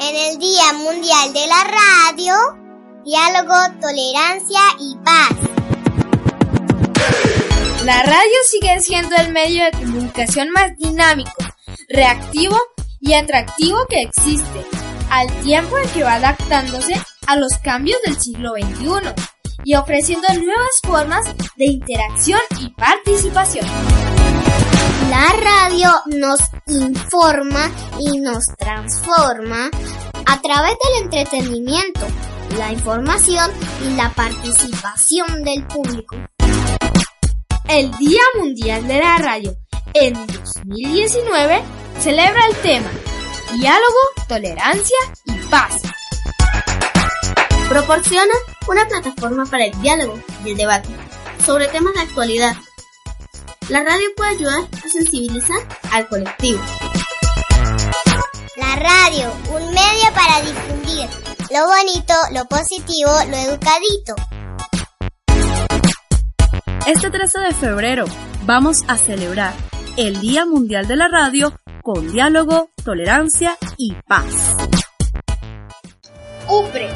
En el Día Mundial de la Radio, diálogo, tolerancia y paz. La radio sigue siendo el medio de comunicación más dinámico, reactivo y atractivo que existe, al tiempo en que va adaptándose a los cambios del siglo XXI y ofreciendo nuevas formas de interacción y participación. La radio nos informa y nos transforma a través del entretenimiento, la información y la participación del público. El Día Mundial de la Radio en 2019 celebra el tema Diálogo, Tolerancia y Paz. Proporciona una plataforma para el diálogo y el debate sobre temas de actualidad la radio puede ayudar a sensibilizar al colectivo. La radio, un medio para difundir lo bonito, lo positivo, lo educadito. Este 13 de febrero vamos a celebrar el Día Mundial de la Radio con diálogo, tolerancia y paz. UPRE,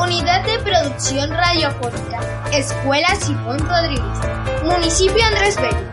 Unidad de Producción Radiofónica, Escuela Simón Rodríguez, Municipio Andrés Bello.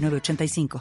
85